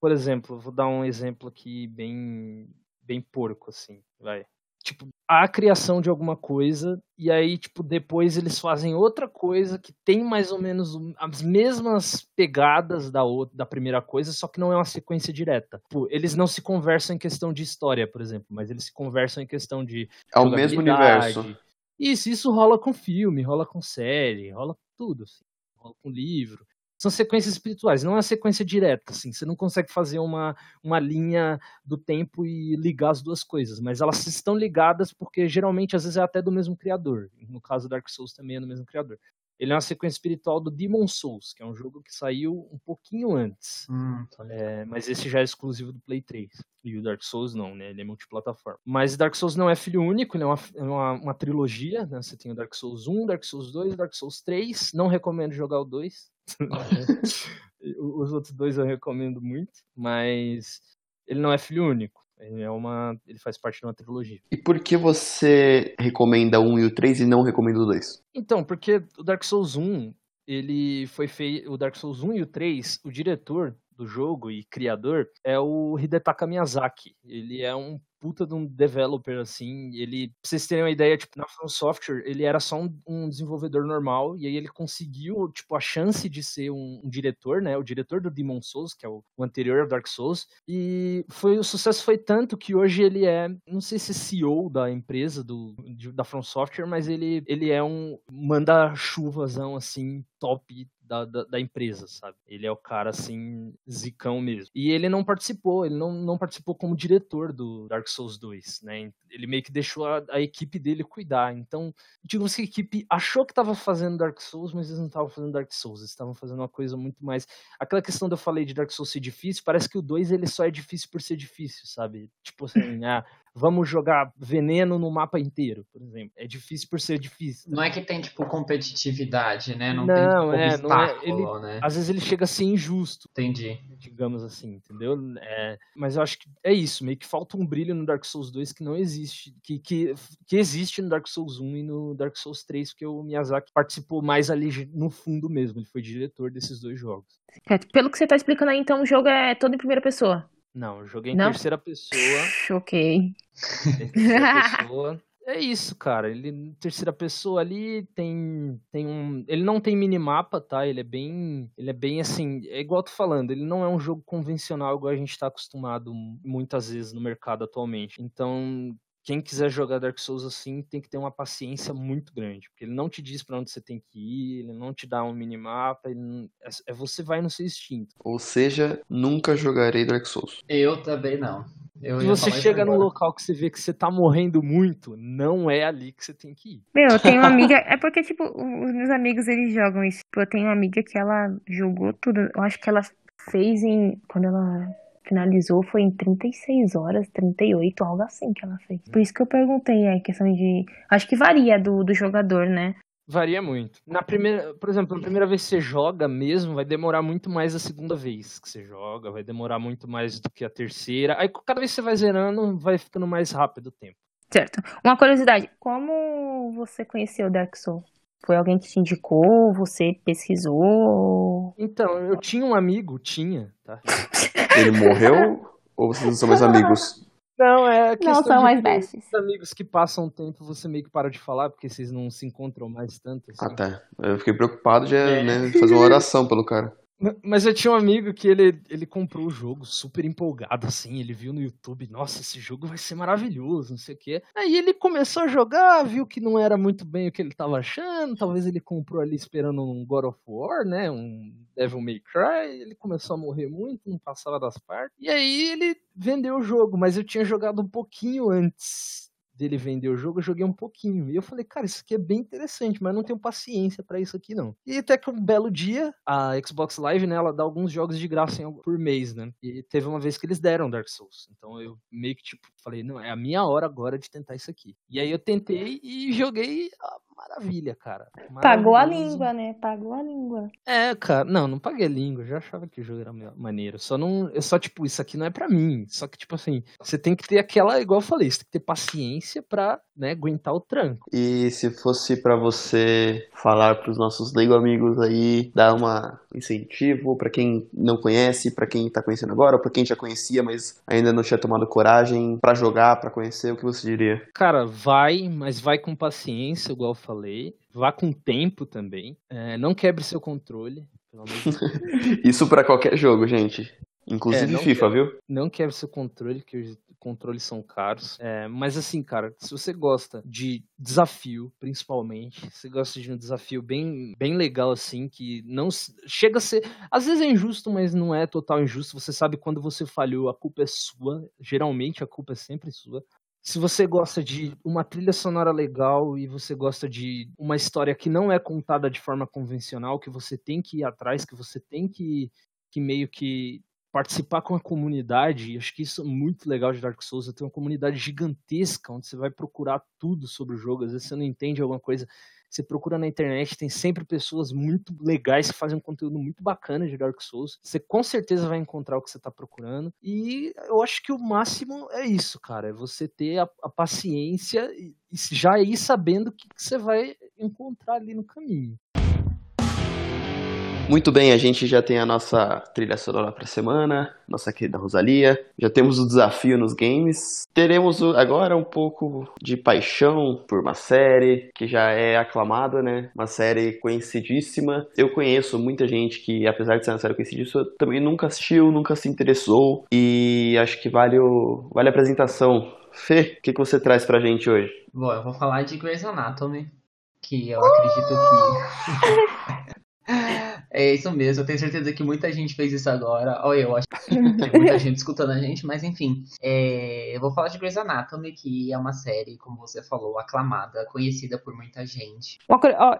Por exemplo, vou dar um exemplo aqui bem bem porco assim, vai tipo, a criação de alguma coisa, e aí, tipo, depois eles fazem outra coisa que tem mais ou menos as mesmas pegadas da, outra, da primeira coisa, só que não é uma sequência direta. Tipo, eles não se conversam em questão de história, por exemplo, mas eles se conversam em questão de. É o mesmo universo. Isso, isso rola com filme, rola com série, rola com tudo, assim, rola com livro são sequências espirituais, não é uma sequência direta, assim, você não consegue fazer uma, uma linha do tempo e ligar as duas coisas, mas elas estão ligadas porque geralmente às vezes é até do mesmo criador, no caso Dark Souls também é do mesmo criador. Ele é uma sequência espiritual do Demon Souls, que é um jogo que saiu um pouquinho antes. Hum, é, mas esse já é exclusivo do Play 3. E o Dark Souls não, né? Ele é multiplataforma. Mas Dark Souls não é filho único, ele é uma, é uma, uma trilogia, né? Você tem o Dark Souls 1, Dark Souls 2, Dark Souls 3. Não recomendo jogar o 2. Os outros dois eu recomendo muito, mas ele não é filho único. Ele é uma. Ele faz parte de uma trilogia. E por que você recomenda um e o 3 e não recomenda o 2? Então, porque o Dark Souls 1, ele foi feito. O Dark Souls 1 e o 3, o diretor do jogo e criador é o Hidetaka Miyazaki. Ele é um puta de um developer, assim. Ele, pra vocês terem uma ideia, tipo, na From Software, ele era só um, um, desenvolvedor normal, e aí ele conseguiu, tipo, a chance de ser um, um diretor, né? O diretor do Demon Souls, que é o, o, anterior ao Dark Souls. E foi, o sucesso foi tanto que hoje ele é, não sei se é CEO da empresa, do, de, da From Software, mas ele, ele é um manda-chuvazão, assim, top da, da, da, empresa, sabe? Ele é o cara, assim, zicão mesmo. E ele não participou, ele não, não participou como diretor do Dark Souls 2, né? Ele meio que deixou a, a equipe dele cuidar. Então, digamos que a equipe achou que estava fazendo Dark Souls, mas eles não estavam fazendo Dark Souls, eles estavam fazendo uma coisa muito mais... Aquela questão que eu falei de Dark Souls ser difícil, parece que o 2 ele só é difícil por ser difícil, sabe? Tipo assim, ah, vamos jogar veneno no mapa inteiro, por exemplo. É difícil por ser difícil. Não é que tem, tipo, competitividade, né? Não, não tem, tipo, é, não é. Ele, né? Às vezes ele chega a ser injusto. Entendi. Digamos assim, entendeu? É, mas eu acho que é isso, meio que falta um brilho no Dark Souls 2 que não existe, que, que, que existe no Dark Souls 1 e no Dark Souls 3, porque o Miyazaki participou mais ali no fundo mesmo, ele foi diretor desses dois jogos. Pelo que você tá explicando aí, então o jogo é todo em primeira pessoa. Não, joguei em Não? terceira pessoa. Ok. terceira pessoa. É isso, cara. Ele terceira pessoa ali tem tem um, ele não tem minimapa, tá? Ele é bem, ele é bem assim, é igual eu tô falando, ele não é um jogo convencional igual a gente tá acostumado muitas vezes no mercado atualmente. Então, quem quiser jogar Dark Souls assim tem que ter uma paciência muito grande, porque ele não te diz para onde você tem que ir, ele não te dá um minimapa, ele é, é você vai no seu instinto. Ou seja, nunca jogarei Dark Souls. Eu também não. Eu Se você chega num local que você vê que você tá morrendo muito, não é ali que você tem que ir. Meu, eu tenho uma amiga. É porque, tipo, os meus amigos eles jogam isso. Tipo, eu tenho uma amiga que ela jogou tudo. Eu acho que ela fez em. Quando ela finalizou foi em 36 horas, 38, algo assim que ela fez. Por isso que eu perguntei, é questão de. Acho que varia do, do jogador, né? Varia muito. Na primeira, por exemplo, na primeira vez que você joga mesmo, vai demorar muito mais a segunda vez que você joga, vai demorar muito mais do que a terceira. Aí cada vez que você vai zerando, vai ficando mais rápido o tempo. Certo. Uma curiosidade, como você conheceu Dark Souls? Foi alguém que te indicou? Você pesquisou? Então, eu tinha um amigo, tinha, tá? Ele morreu ou vocês não são mais amigos? Não, é Não são mais bestes. amigos que passam um tempo, você meio que para de falar, porque vocês não se encontram mais tanto. Assim. Ah, tá. Eu fiquei preocupado de é. né, fazer uma oração pelo cara. Mas eu tinha um amigo que ele, ele comprou o jogo super empolgado, assim. Ele viu no YouTube, nossa, esse jogo vai ser maravilhoso, não sei o quê. Aí ele começou a jogar, viu que não era muito bem o que ele tava achando. Talvez ele comprou ali esperando um God of War, né? Um Devil May Cry. Ele começou a morrer muito, não passava das partes. E aí ele vendeu o jogo, mas eu tinha jogado um pouquinho antes dele vender o jogo, eu joguei um pouquinho. E eu falei, cara, isso aqui é bem interessante, mas não tenho paciência para isso aqui não. E até que um belo dia, a Xbox Live, né, ela dá alguns jogos de graça por mês, né? E teve uma vez que eles deram Dark Souls. Então eu meio que tipo falei, não, é a minha hora agora de tentar isso aqui. E aí eu tentei e joguei maravilha, cara. Pagou a língua, né? Pagou a língua. É, cara. Não, não paguei a língua. Eu já achava que o jogo era maneiro. Só não. Eu só, tipo, isso aqui não é para mim. Só que, tipo assim, você tem que ter aquela, igual eu falei, você tem que ter paciência pra, né, aguentar o tranco. E se fosse para você falar pros nossos leigo amigos aí, dar uma incentivo para quem não conhece, para quem tá conhecendo agora, ou pra quem já conhecia, mas ainda não tinha tomado coragem para jogar, para conhecer, o que você diria? Cara, vai, mas vai com paciência, igual eu falei. Vá com tempo também. É, não quebre seu controle. Isso para qualquer jogo, gente. Inclusive é, FIFA, quebre, viu? Não quebre seu controle, que os controles são caros. É, mas assim, cara, se você gosta de desafio, principalmente, você gosta de um desafio bem, bem legal, assim, que não chega a ser. Às vezes é injusto, mas não é total injusto. Você sabe quando você falhou, a culpa é sua. Geralmente a culpa é sempre sua se você gosta de uma trilha sonora legal e você gosta de uma história que não é contada de forma convencional, que você tem que ir atrás, que você tem que, que meio que participar com a comunidade, acho que isso é muito legal de Dark Souls, tem uma comunidade gigantesca onde você vai procurar tudo sobre o jogo, às vezes você não entende alguma coisa, você procura na internet, tem sempre pessoas muito legais que fazem um conteúdo muito bacana de Dark Souls. Você com certeza vai encontrar o que você está procurando. E eu acho que o máximo é isso, cara. É você ter a, a paciência e, já ir sabendo o que, que você vai encontrar ali no caminho. Muito bem, a gente já tem a nossa trilha sonora para semana, nossa querida Rosalia. Já temos o desafio nos games. Teremos agora um pouco de paixão por uma série que já é aclamada, né? Uma série conhecidíssima. Eu conheço muita gente que, apesar de ser uma série conhecidíssima, também nunca assistiu, nunca se interessou. E acho que vale, o... vale a apresentação. Fê, o que, que você traz pra gente hoje? Bom, eu vou falar de Grey's Anatomy, que eu acredito que. É isso mesmo, eu tenho certeza que muita gente fez isso agora. Olha, eu acho que tem muita gente escutando a gente, mas enfim. É, eu vou falar de Grey's Anatomy, que é uma série, como você falou, aclamada, conhecida por muita gente.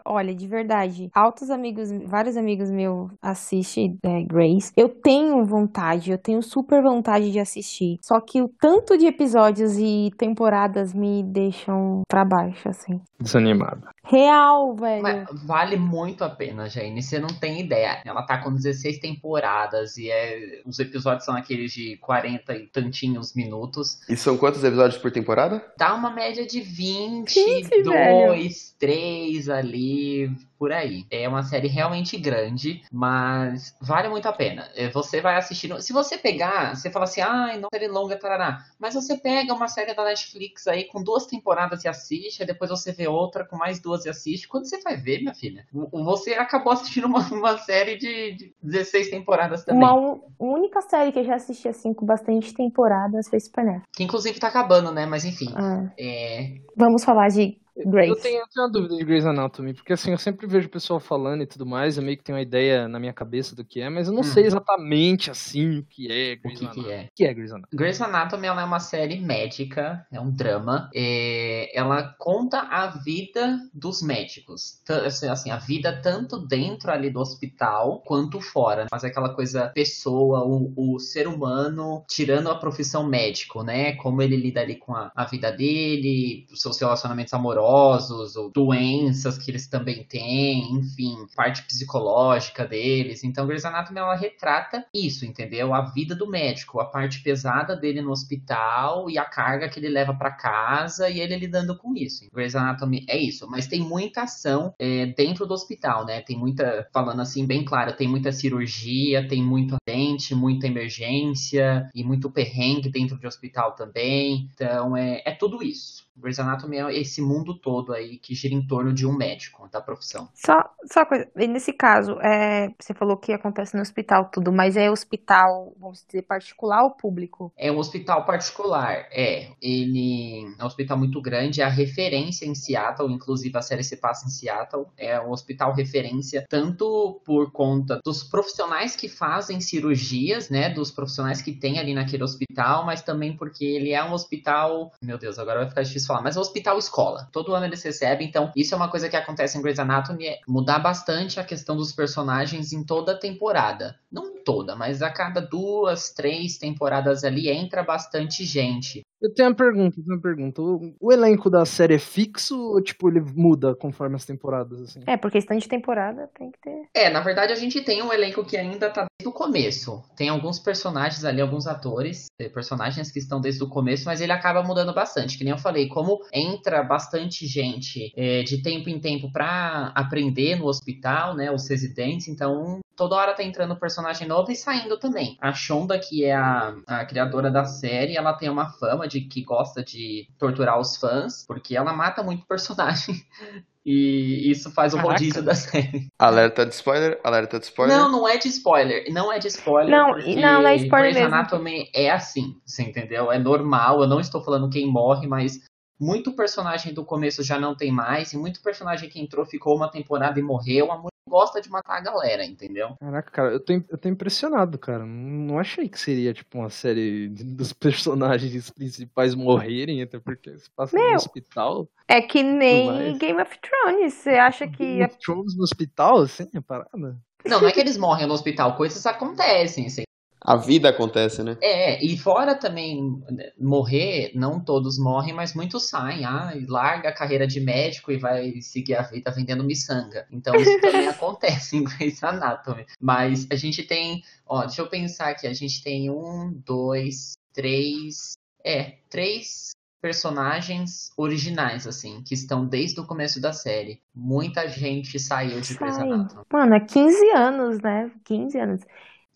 Olha, de verdade, altos amigos, vários amigos meus assistem é, Grace. Eu tenho vontade, eu tenho super vontade de assistir. Só que o tanto de episódios e temporadas me deixam pra baixo, assim. Desanimado. Real, velho. Mas vale muito a pena, Jane. Você não tem ideia. Ela tá com 16 temporadas e é... os episódios são aqueles de 40 e tantinhos minutos. E são quantos episódios por temporada? Dá uma média de 22, 3 ali por aí. É uma série realmente grande, mas vale muito a pena. É, você vai assistindo. Se você pegar, você fala assim, ah, não série longa, tarará. Mas você pega uma série da Netflix aí com duas temporadas e assiste, aí depois você vê outra com mais duas e assiste. Quando você vai ver, minha filha, você acabou assistindo uma, uma série de, de 16 temporadas também. Uma única série que eu já assisti assim com bastante temporadas foi Supernatural. Que inclusive tá acabando, né? Mas enfim. Ah. É... Vamos falar de Grace. Eu tenho, eu tenho uma dúvida de Grey's Anatomy, porque assim, eu sempre vejo o pessoal falando e tudo mais, eu meio que tenho uma ideia na minha cabeça do que é, mas eu não hum. sei exatamente assim o que é Grey's Anatomy. Que é? O que é Grey's Anatomy? Grey's Anatomy ela é uma série médica, é um drama. É, ela conta a vida dos médicos. Assim, assim, a vida tanto dentro ali do hospital quanto fora. Mas é aquela coisa, pessoa, o, o ser humano, tirando a profissão médico, né? Como ele lida ali com a, a vida dele, os seus relacionamentos amorosos idosos ou doenças que eles também têm, enfim, parte psicológica deles. Então, Grey's Anatomy ela retrata isso, entendeu? A vida do médico, a parte pesada dele no hospital e a carga que ele leva para casa e ele lidando com isso. Grey's Anatomy é isso, mas tem muita ação é, dentro do hospital, né? Tem muita, falando assim bem claro, tem muita cirurgia, tem muito dente, muita emergência e muito perrengue dentro de hospital também. Então, é, é tudo isso. Grey's Anatomy é esse mundo todo aí que gira em torno de um médico da profissão. Só, só coisa, nesse caso, é, você falou que acontece no hospital tudo, mas é hospital, vamos dizer, particular ou público? É um hospital particular, é. Ele é um hospital muito grande, é a referência em Seattle, inclusive a série se passa em Seattle. É um hospital referência tanto por conta dos profissionais que fazem cirurgias, né, dos profissionais que tem ali naquele hospital, mas também porque ele é um hospital, meu Deus, agora vai ficar difícil falam, mas hospital escola. Todo ano eles recebem, então isso é uma coisa que acontece em Grey's Anatomy, é mudar bastante a questão dos personagens em toda a temporada. Não toda, mas a cada duas, três temporadas ali entra bastante gente. Eu tenho uma pergunta, tenho uma pergunta. O, o, elenco da série é fixo ou, tipo, ele muda conforme as temporadas, assim? É, porque questão de temporada tem que ter... É, na verdade a gente tem um elenco que ainda tá desde o começo. Tem alguns personagens ali, alguns atores, eh, personagens que estão desde o começo, mas ele acaba mudando bastante. Que nem eu falei, como entra bastante gente é, de tempo em tempo pra aprender no hospital, né, os residentes, então toda hora tá entrando personagem novo e saindo também. A Shonda, que é a, a criadora da série, ela tem uma fama de que gosta de torturar os fãs, porque ela mata muito personagem. E isso faz o rodízio da série. Alerta de spoiler, alerta de spoiler. Não, não é de spoiler. Não é de spoiler. Não, não, não é spoiler Grey's Anatomy é assim, você entendeu? É normal. Eu não estou falando quem morre, mas muito personagem do começo já não tem mais, e muito personagem que entrou ficou uma temporada e morreu. A gosta de matar a galera, entendeu? Caraca, cara, eu tô, eu tô impressionado, cara. Não achei que seria, tipo, uma série dos personagens principais morrerem, até porque se passa Meu, no hospital. É que nem Game of Thrones. Você acha que. Game of Thrones no hospital, assim, é parada? Não, não é que eles morrem no hospital, coisas acontecem, assim. A vida acontece, né? É, e fora também morrer, não todos morrem, mas muitos saem, ah, larga a carreira de médico e vai seguir a vida vendendo miçanga. Então isso também acontece em Grey's Anatomy. Mas a gente tem, ó, deixa eu pensar aqui, a gente tem um, dois, três, é, três personagens originais, assim, que estão desde o começo da série. Muita gente saiu de Grey's Anatomy. Mano, há 15 anos, né? 15 anos.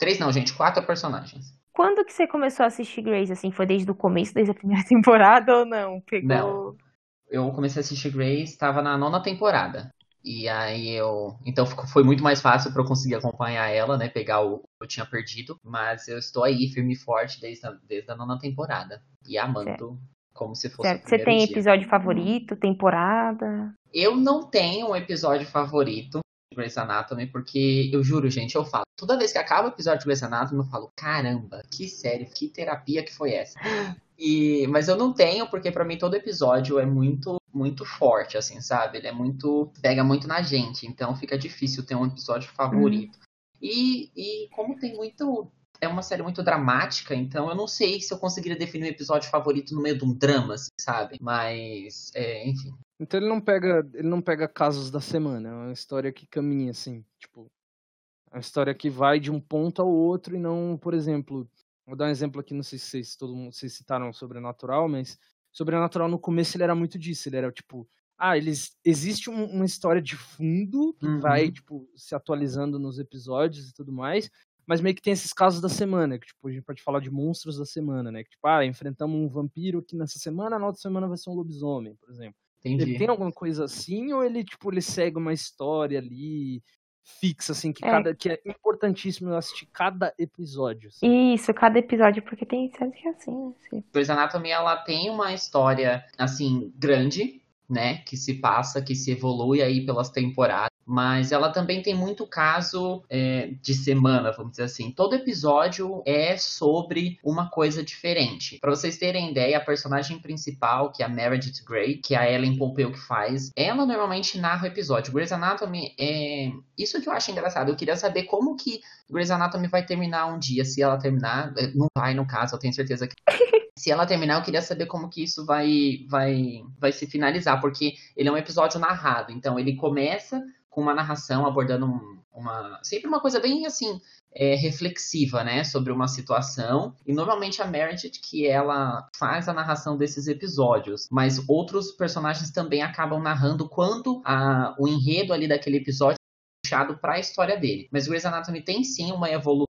Três não, gente, quatro personagens. Quando que você começou a assistir Grace, assim? Foi desde o começo, desde a primeira temporada ou não? Pegou... Não. Eu comecei a assistir Grace, estava na nona temporada. E aí eu. Então foi muito mais fácil para eu conseguir acompanhar ela, né? Pegar o que eu tinha perdido. Mas eu estou aí, firme e forte, desde a, desde a nona temporada. E amando certo. como se fosse. Certo. Você tem dia. episódio favorito, temporada? Eu não tenho um episódio favorito. Grey's Anatomy, porque eu juro, gente, eu falo. Toda vez que acaba o episódio de Grey's Anatomy, eu falo, caramba, que série, que terapia que foi essa. E, mas eu não tenho, porque para mim todo episódio é muito muito forte, assim, sabe? Ele é muito. pega muito na gente, então fica difícil ter um episódio favorito. Uhum. E, e como tem muito. É uma série muito dramática, então eu não sei se eu conseguiria definir um episódio favorito no meio de um drama, assim, sabe? Mas, é, enfim, então ele não pega, ele não pega casos da semana, é uma história que caminha assim, tipo, é uma história que vai de um ponto ao outro e não, por exemplo, vou dar um exemplo aqui, não sei se vocês, todo mundo, vocês citaram Sobrenatural, mas Sobrenatural no começo ele era muito disso, ele era tipo, ah, eles existe um, uma história de fundo que uhum. vai tipo se atualizando nos episódios e tudo mais, mas meio que tem esses casos da semana, que tipo, a gente pode falar de monstros da semana, né? Que tipo, ah, enfrentamos um vampiro que nessa semana, na outra semana vai ser um lobisomem, por exemplo. Entendi. Ele tem alguma coisa assim ou ele tipo ele segue uma história ali fixa assim que é. cada que é importantíssimo assistir cada episódio. Assim. Isso, cada episódio porque tem séries que é assim. Assim. Grey's Anatomy ela tem uma história assim grande, né, que se passa, que se evolui aí pelas temporadas mas ela também tem muito caso é, de semana, vamos dizer assim. Todo episódio é sobre uma coisa diferente. Para vocês terem ideia, a personagem principal, que é a Meredith Grey, que é a Ellen Pompeo que faz, ela normalmente narra o episódio. Grey's Anatomy é isso que eu acho engraçado. Eu queria saber como que Grey's Anatomy vai terminar um dia, se ela terminar, é, não vai no caso, eu tenho certeza que se ela terminar, eu queria saber como que isso vai vai vai se finalizar, porque ele é um episódio narrado. Então ele começa com uma narração abordando um, uma sempre uma coisa bem assim é, reflexiva, né, sobre uma situação. E normalmente a Meredith que ela faz a narração desses episódios, mas outros personagens também acabam narrando quando a, o enredo ali daquele episódio puxado para a história dele. Mas Grey's Anatomy tem sim uma evolução,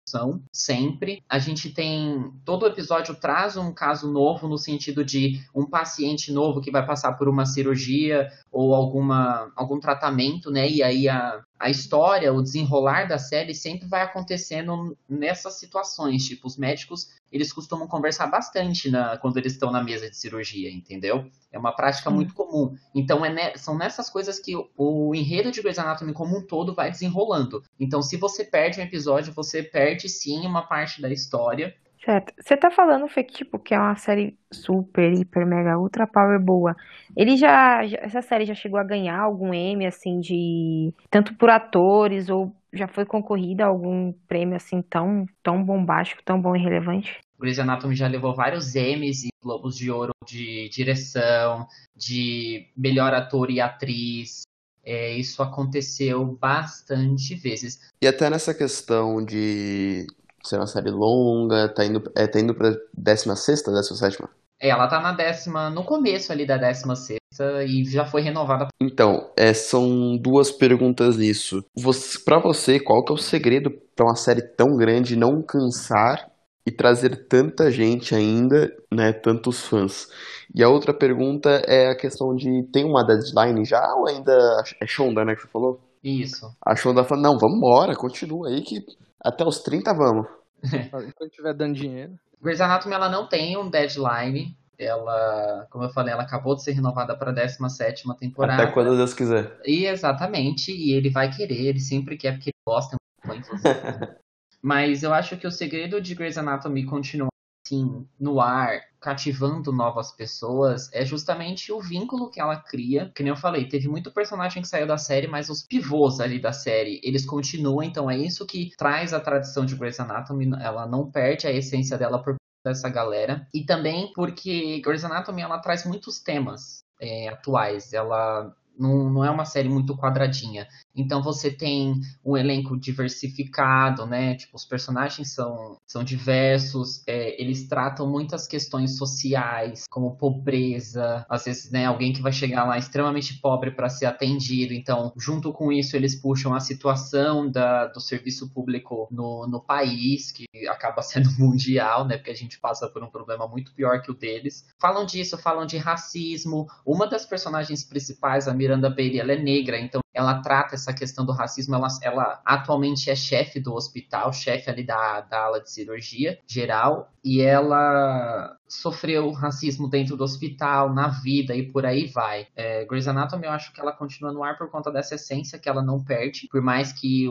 sempre. A gente tem. Todo episódio traz um caso novo, no sentido de um paciente novo que vai passar por uma cirurgia ou alguma, algum tratamento, né? E aí a, a história, o desenrolar da série sempre vai acontecendo nessas situações. Tipo, os médicos eles costumam conversar bastante na, quando eles estão na mesa de cirurgia, entendeu? É uma prática muito comum. Então, é ne, são nessas coisas que o, o, enredo de Grey's Anatomy como um todo vai desenrolando. Então, se você perde um episódio, você perde sim uma parte da história. Certo. Você tá falando, Fê, que, tipo, que é uma série super, hiper, mega, ultra power boa. Ele já, já- essa série já chegou a ganhar algum Emmy, assim, de... Tanto por atores, ou já foi concorrida a algum prêmio, assim, tão, tão bombástico, tão bom e relevante? Grey's Anatomy já levou vários Emmys e Globos de Ouro de direção, de melhor ator e atriz. É, isso aconteceu bastante vezes. E até nessa questão de ser uma série longa, tá indo, é, tá indo pra 16ª, 17ª? É, ela tá na décima, no começo ali da décima sexta e já foi renovada. Então, é, são duas perguntas nisso. Você, para você, qual que é o segredo para uma série tão grande não cansar e trazer tanta gente ainda, né, tantos fãs? E a outra pergunta é a questão de tem uma deadline já ou ainda é Shonda, né, que você falou? Isso. A Shonda falou, não, vamos embora, continua aí que até os 30 vamos. Enquanto tiver dando dinheiro. Grey's Anatomy ela não tem um deadline. Ela, como eu falei, ela acabou de ser renovada para a 17 temporada. Até quando Deus quiser. E exatamente, e ele vai querer, ele sempre quer, porque ele gosta muito, inclusive. Mas eu acho que o segredo de Grey's Anatomy continuar assim, no ar, cativando novas pessoas, é justamente o vínculo que ela cria. Que nem eu falei, teve muito personagem que saiu da série, mas os pivôs ali da série, eles continuam, então é isso que traz a tradição de Grey's Anatomy, ela não perde a essência dela por dessa galera. E também porque Grey's Anatomy ela traz muitos temas é, atuais. Ela não, não é uma série muito quadradinha. Então você tem um elenco diversificado, né? Tipo, os personagens são, são diversos, é, eles tratam muitas questões sociais, como pobreza, às vezes, né, alguém que vai chegar lá extremamente pobre para ser atendido. Então, junto com isso, eles puxam a situação da, do serviço público no, no país, que acaba sendo mundial, né? Porque a gente passa por um problema muito pior que o deles. Falam disso, falam de racismo. Uma das personagens principais, a Miranda Bailey, ela é negra, então ela trata essa questão do racismo. Ela, ela atualmente é chefe do hospital, chefe ali da, da ala de cirurgia geral, e ela sofreu racismo dentro do hospital, na vida e por aí vai. É, Grey's Anatomy eu acho que ela continua no ar por conta dessa essência que ela não perde, por mais que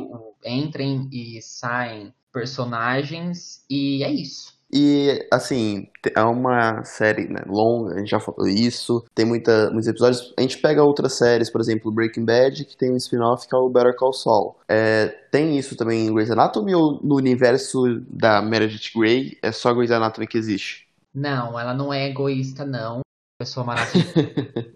entrem e saem personagens, e é isso. E, assim, é uma série né, longa, a gente já falou isso, tem muita, muitos episódios. A gente pega outras séries, por exemplo, Breaking Bad, que tem um spin-off que é o Better Call Saul. É, tem isso também em Grey's Anatomy ou no universo da Meredith Grey é só Grey's Anatomy que existe? Não, ela não é egoísta, não. Pessoa maravilhosa.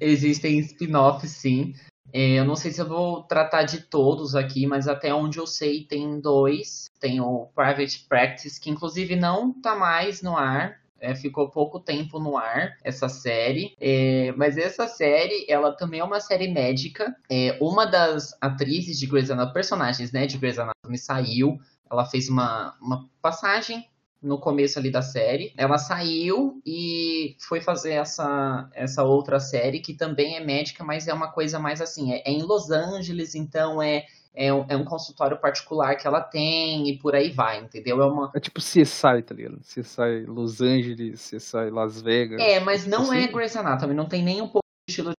Existem spin-offs, sim. É, eu não sei se eu vou tratar de todos aqui, mas até onde eu sei tem dois. Tem o Private Practice, que inclusive não tá mais no ar. É, ficou pouco tempo no ar essa série, é, mas essa série ela também é uma série médica. É, uma das atrizes de Grey's Anatomy, personagens né, de Grey's Anatomy saiu. Ela fez uma, uma passagem no começo ali da série. Ela saiu e foi fazer essa, essa outra série que também é médica, mas é uma coisa mais assim, é, é em Los Angeles, então é, é um, é um, consultório particular que ela tem e por aí vai, entendeu? É, uma... é tipo CSI, tá ligado? CSI Los Angeles, CSI Las Vegas. É, mas não assim. é Grey's Anatomy, não tem nem um pouco de estilo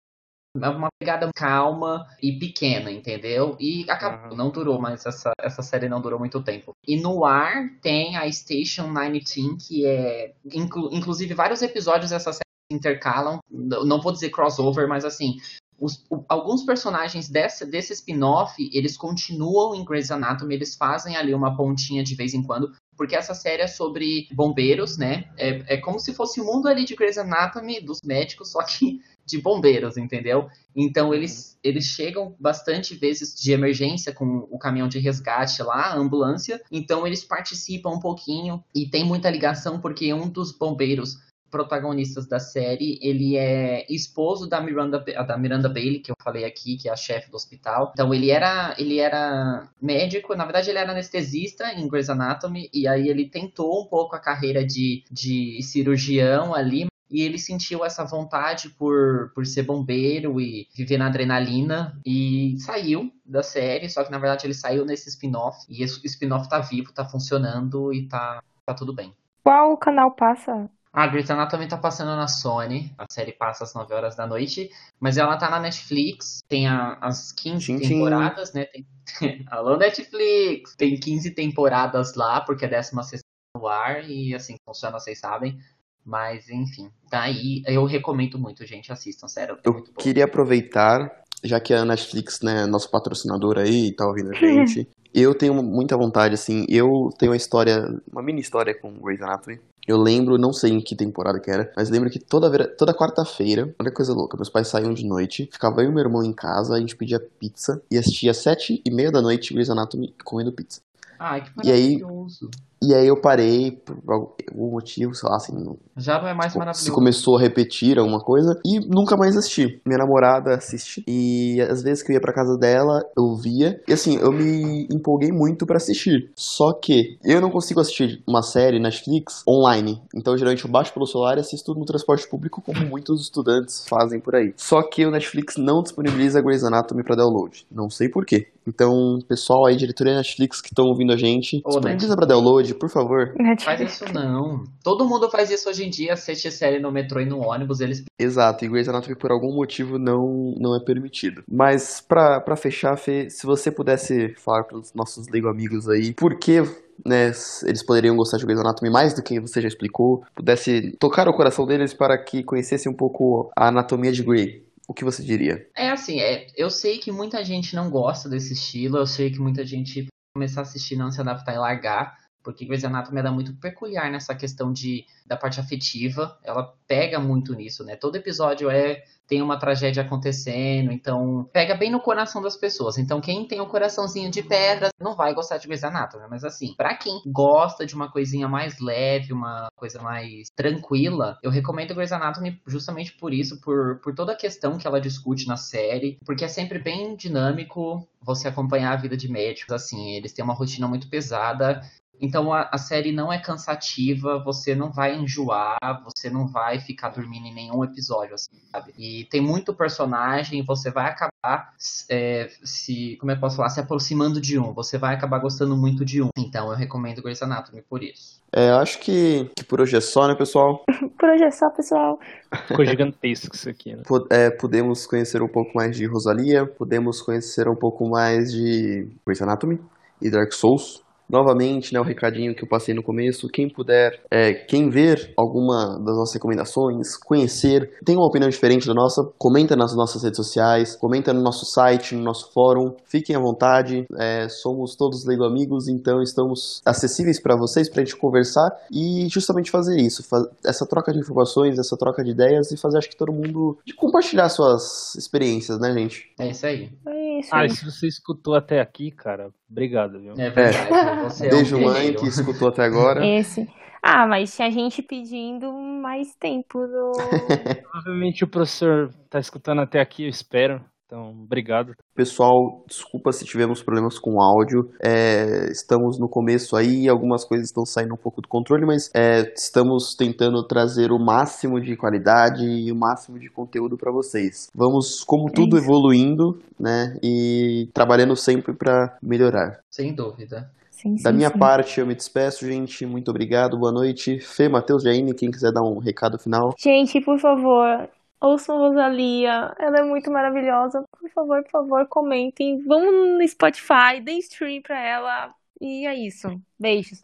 uma pegada calma e pequena, entendeu? E acabou, uhum. não durou, mas essa, essa série não durou muito tempo. E no ar tem a Station 19, que é. Inclu, inclusive, vários episódios dessa série intercalam. Não vou dizer crossover, mas assim. Os, o, alguns personagens dessa, desse spin-off, eles continuam em Grey's Anatomy, eles fazem ali uma pontinha de vez em quando, porque essa série é sobre bombeiros, né? É, é como se fosse o mundo ali de Grey's Anatomy, dos médicos, só que de bombeiros, entendeu? Então eles, eles chegam bastante vezes de emergência com o caminhão de resgate lá, a ambulância. Então eles participam um pouquinho e tem muita ligação porque um dos bombeiros protagonistas da série, ele é esposo da Miranda, da Miranda Bailey, que eu falei aqui, que é a chefe do hospital. Então ele era, ele era médico, na verdade ele era anestesista em Grey's Anatomy, e aí ele tentou um pouco a carreira de, de cirurgião ali, e ele sentiu essa vontade por, por ser bombeiro e viver na adrenalina e saiu da série, só que na verdade ele saiu nesse spin-off e esse spin-off tá vivo, tá funcionando e tá, tá tudo bem. Qual canal passa? A Grey's Anatomy tá passando na Sony, a série passa às 9 horas da noite, mas ela tá na Netflix, tem a, as 15 Tchim, tchim. temporadas, né? Tem... Alô, Netflix! Tem 15 temporadas lá, porque a 16 no ar e assim funciona, vocês sabem. Mas enfim, daí tá eu recomendo muito, gente, assistam, sério. É eu queria aproveitar, já que a Netflix, né, nosso patrocinador aí, tá ouvindo a gente. eu tenho muita vontade, assim, eu tenho uma história, uma mini história com Grey's Anatomy. Eu lembro, não sei em que temporada que era, mas lembro que toda, toda quarta-feira, olha que coisa louca, meus pais saíam de noite, ficava eu e meu irmão em casa, a gente pedia pizza e assistia às sete e meia da noite Grey's Anatomy comendo pizza. Ai, que maravilhoso. E aí, e aí eu parei por algum motivo, sei lá, assim. Já não é mais tipo, maravilhoso. Se começou a repetir alguma coisa e nunca mais assisti. Minha namorada assiste e às vezes que eu ia pra casa dela, eu via. E assim, eu me empolguei muito para assistir. Só que eu não consigo assistir uma série Netflix online. Então geralmente eu baixo pelo celular e assisto no transporte público, como muitos estudantes fazem por aí. Só que o Netflix não disponibiliza Grey's Anatomy para download. Não sei porquê. Então, pessoal aí, diretoria Netflix que estão ouvindo a gente, disponibiliza pra download, por favor. Faz isso não. Todo mundo faz isso hoje em dia, assiste série no metrô e no ônibus, eles... Exato, e Grey's Anatomy por algum motivo não, não é permitido. Mas, pra, pra fechar, Fê, se você pudesse falar pros nossos Lego amigos aí, por que né, eles poderiam gostar de Grey's Anatomy mais do que você já explicou, pudesse tocar o coração deles para que conhecessem um pouco a anatomia de Grey o que você diria? É assim, é, eu sei que muita gente não gosta desse estilo, eu sei que muita gente começar a assistir não se adaptar e largar, porque Grey's Anatomy é muito peculiar nessa questão de, da parte afetiva, ela pega muito nisso, né? Todo episódio é tem uma tragédia acontecendo, então pega bem no coração das pessoas. Então quem tem um coraçãozinho de pedra não vai gostar de Grey's Anatomy, mas assim, para quem gosta de uma coisinha mais leve, uma coisa mais tranquila, eu recomendo Grey's Anatomy justamente por isso, por, por toda a questão que ela discute na série, porque é sempre bem dinâmico você acompanhar a vida de médicos, assim, eles têm uma rotina muito pesada então a, a, série não é cansativa, você não vai enjoar, você não vai ficar dormindo em nenhum episódio, assim, sabe? E tem muito personagem, você vai acabar é, se, como é que eu posso falar, se aproximando de um, você vai acabar gostando muito de um. Então eu recomendo Grey's Anatomy por isso. É, eu acho que, que por hoje é só, né, pessoal? por hoje é só, pessoal. Ficou gigantesco isso aqui, né? É, podemos conhecer um pouco mais de Rosalia, podemos conhecer um pouco mais de Grey's Anatomy e Dark Souls novamente, né, o recadinho que eu passei no começo, quem puder, é, quem ver alguma das nossas recomendações, conhecer, tem uma opinião diferente da nossa, comenta nas nossas redes sociais, comenta no nosso site, no nosso fórum, fiquem à vontade, é, somos todos Lego Amigos, então estamos acessíveis para vocês, para a gente conversar e justamente fazer isso, essa troca de informações, essa troca de ideias e fazer, acho que todo mundo, de compartilhar suas experiências, né, gente? É isso aí. É isso aí. Ah, e se você escutou até aqui, cara, obrigado, viu? É verdade. É. Você Beijo, é um mãe, que escutou até agora. Esse. Ah, mas tinha gente pedindo mais tempo. Do... Provavelmente o professor tá escutando até aqui, eu espero. Então, obrigado. Pessoal, desculpa se tivemos problemas com o áudio. É, estamos no começo aí, algumas coisas estão saindo um pouco do controle, mas é, estamos tentando trazer o máximo de qualidade e o máximo de conteúdo para vocês. Vamos, como tudo, é evoluindo, né? E trabalhando sempre para melhorar. Sem dúvida. Sim, da sim, minha sim. parte, eu me despeço, gente. Muito obrigado, boa noite. Fê, Matheus, Jaine, quem quiser dar um recado final. Gente, por favor, ouçam Rosalia. Ela é muito maravilhosa. Por favor, por favor, comentem. Vão no Spotify, deem stream pra ela. E é isso. Beijos.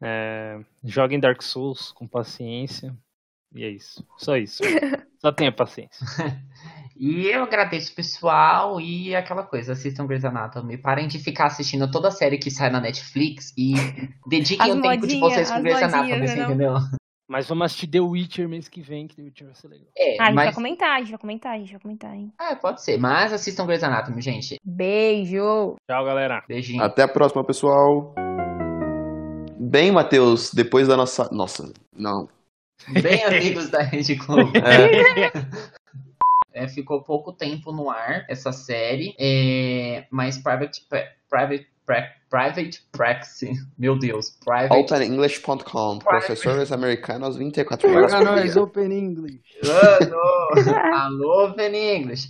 É, joguem Dark Souls com paciência. E é isso. Só isso. Só tenha paciência. E eu agradeço o pessoal e aquela coisa, assistam Grey's Anatomy. Parem de ficar assistindo toda a série que sai na Netflix e dediquem As o tempo de vocês com Grey's Anatomy, não? entendeu? Mas vamos assistir The Witcher mês que vem, que The Witcher vai ser legal. É, Ah, a gente vai mas... comentar, a gente vai comentar, a gente vai comentar, hein? Ah, pode ser, mas assistam Grey's Anatomy, gente. Beijo! Tchau, galera. Beijinho. Até a próxima, pessoal. Bem, Matheus, depois da nossa. Nossa, não. Bem amigos da Rede Globo. É, É, ficou pouco tempo no ar essa série, é, mas Private, Private, Private Practice, meu Deus, Private OpenEnglish.com, professores americanos 24 horas por dia. Open English. Alô, alô, Open English.